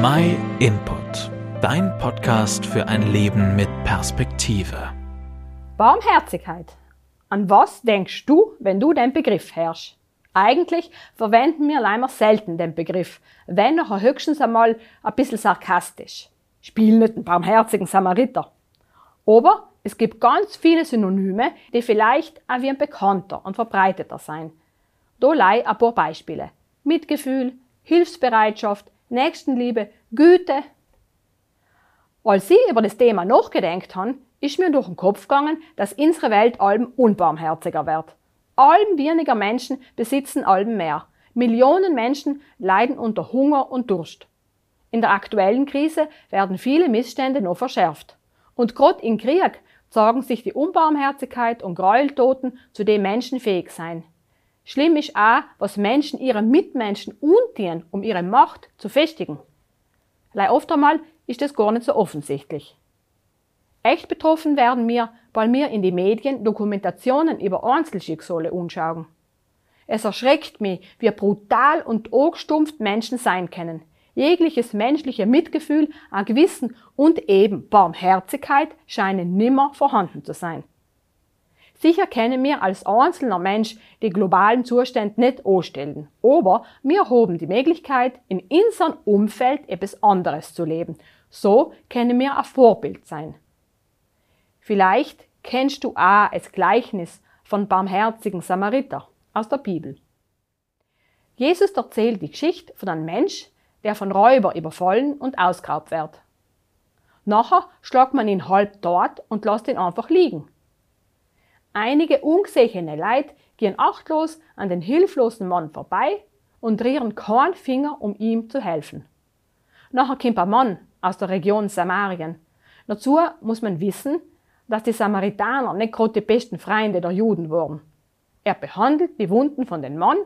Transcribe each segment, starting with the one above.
My Input, dein Podcast für ein Leben mit Perspektive. Barmherzigkeit. An was denkst du, wenn du den Begriff hörst? Eigentlich verwenden wir leider selten den Begriff, wenn noch höchstens einmal ein bisschen sarkastisch. Spiel nicht einen barmherzigen Samariter. Aber es gibt ganz viele Synonyme, die vielleicht auch wie ein bekannter und verbreiteter sein. Da lei ein paar Beispiele. Mitgefühl, Hilfsbereitschaft, Nächstenliebe, Güte. Als ich über das Thema nachgedenkt habe, ist mir durch den Kopf gegangen, dass unsere Welt allem unbarmherziger wird. Allem weniger Menschen besitzen allem mehr. Millionen Menschen leiden unter Hunger und Durst. In der aktuellen Krise werden viele Missstände noch verschärft. Und gerade in Krieg sagen sich die Unbarmherzigkeit und Gräueltoten, zu dem Menschen fähig sein. Schlimm ist auch, was Menschen ihren Mitmenschen untun, um ihre Macht zu festigen. Leider oft einmal ist das gar nicht so offensichtlich. Echt betroffen werden wir, weil wir in die Medien Dokumentationen über Einzelschicksale anschauen. Es erschreckt mich, wie brutal und angestumpft Menschen sein können. Jegliches menschliche Mitgefühl, ein Gewissen und eben Barmherzigkeit scheinen nimmer vorhanden zu sein. Sicher können wir als einzelner Mensch die globalen Zustände nicht anstellen, aber wir haben die Möglichkeit, in unserem Umfeld etwas anderes zu leben. So können wir ein Vorbild sein. Vielleicht kennst du auch das Gleichnis von barmherzigen Samariter aus der Bibel. Jesus erzählt die Geschichte von einem Mensch, der von Räuber überfallen und ausgeraubt wird. Nachher schlagt man ihn halb dort und lässt ihn einfach liegen. Einige ungesehene Leute gehen achtlos an den hilflosen Mann vorbei und rühren keinen Finger, um ihm zu helfen. Nachher kommt ein Mann aus der Region Samarien. Dazu muss man wissen, dass die Samaritaner nicht gerade die besten Freunde der Juden waren. Er behandelt die Wunden von dem Mann,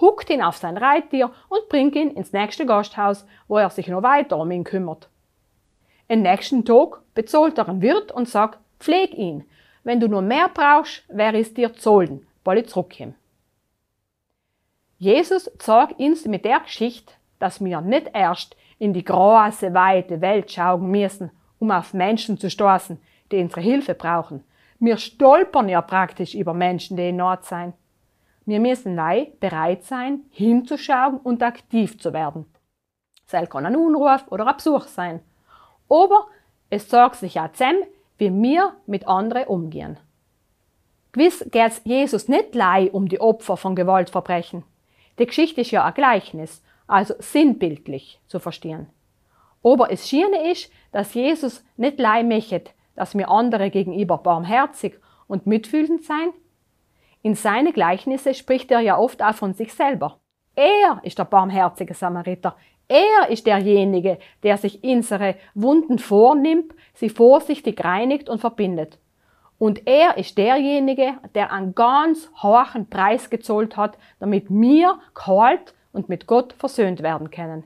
huckt ihn auf sein Reittier und bringt ihn ins nächste Gasthaus, wo er sich noch weiter um ihn kümmert. Am nächsten Tag bezahlt er einen Wirt und sagt, pfleg ihn, wenn du nur mehr brauchst, wäre es dir zollen, weil ich zurückkomme. Jesus zeigt uns mit der Geschichte, dass wir nicht erst in die große, weite Welt schauen müssen, um auf Menschen zu stoßen, die unsere Hilfe brauchen. Wir stolpern ja praktisch über Menschen, die in Not sein. Wir müssen neu bereit sein, hinzuschauen und aktiv zu werden. Es kann ein Unruf oder ein Besuch sein. Aber es sagt sich auch zusammen, wie wir mit anderen umgehen. Gewiss geht es Jesus nicht lei um die Opfer von Gewaltverbrechen. Die Geschichte ist ja ein Gleichnis, also sinnbildlich zu verstehen. Aber es Schiene ist, dass Jesus nicht lei möchte, dass wir andere gegenüber barmherzig und mitfühlend sein. In seine Gleichnisse spricht er ja oft auch von sich selber. Er ist der barmherzige Samariter. Er ist derjenige, der sich unsere Wunden vornimmt, sie vorsichtig reinigt und verbindet. Und er ist derjenige, der einen ganz hohen Preis gezollt hat, damit wir kalt und mit Gott versöhnt werden können.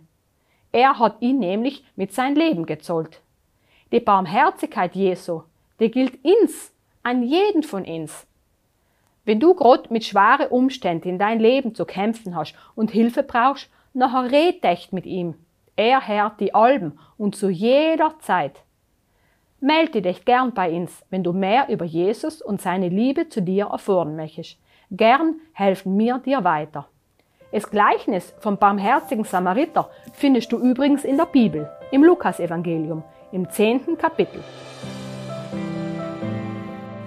Er hat ihn nämlich mit sein Leben gezollt. Die Barmherzigkeit Jesu, die gilt uns, an jeden von uns. Wenn du Gott mit schweren Umständen in dein Leben zu kämpfen hast und Hilfe brauchst, nachher red echt mit ihm. Er hört die Alben und zu jeder Zeit. Melde dich gern bei uns, wenn du mehr über Jesus und seine Liebe zu dir erfahren möchtest. Gern helfen wir dir weiter. Das Gleichnis vom barmherzigen Samariter findest du übrigens in der Bibel, im Lukasevangelium, im zehnten Kapitel.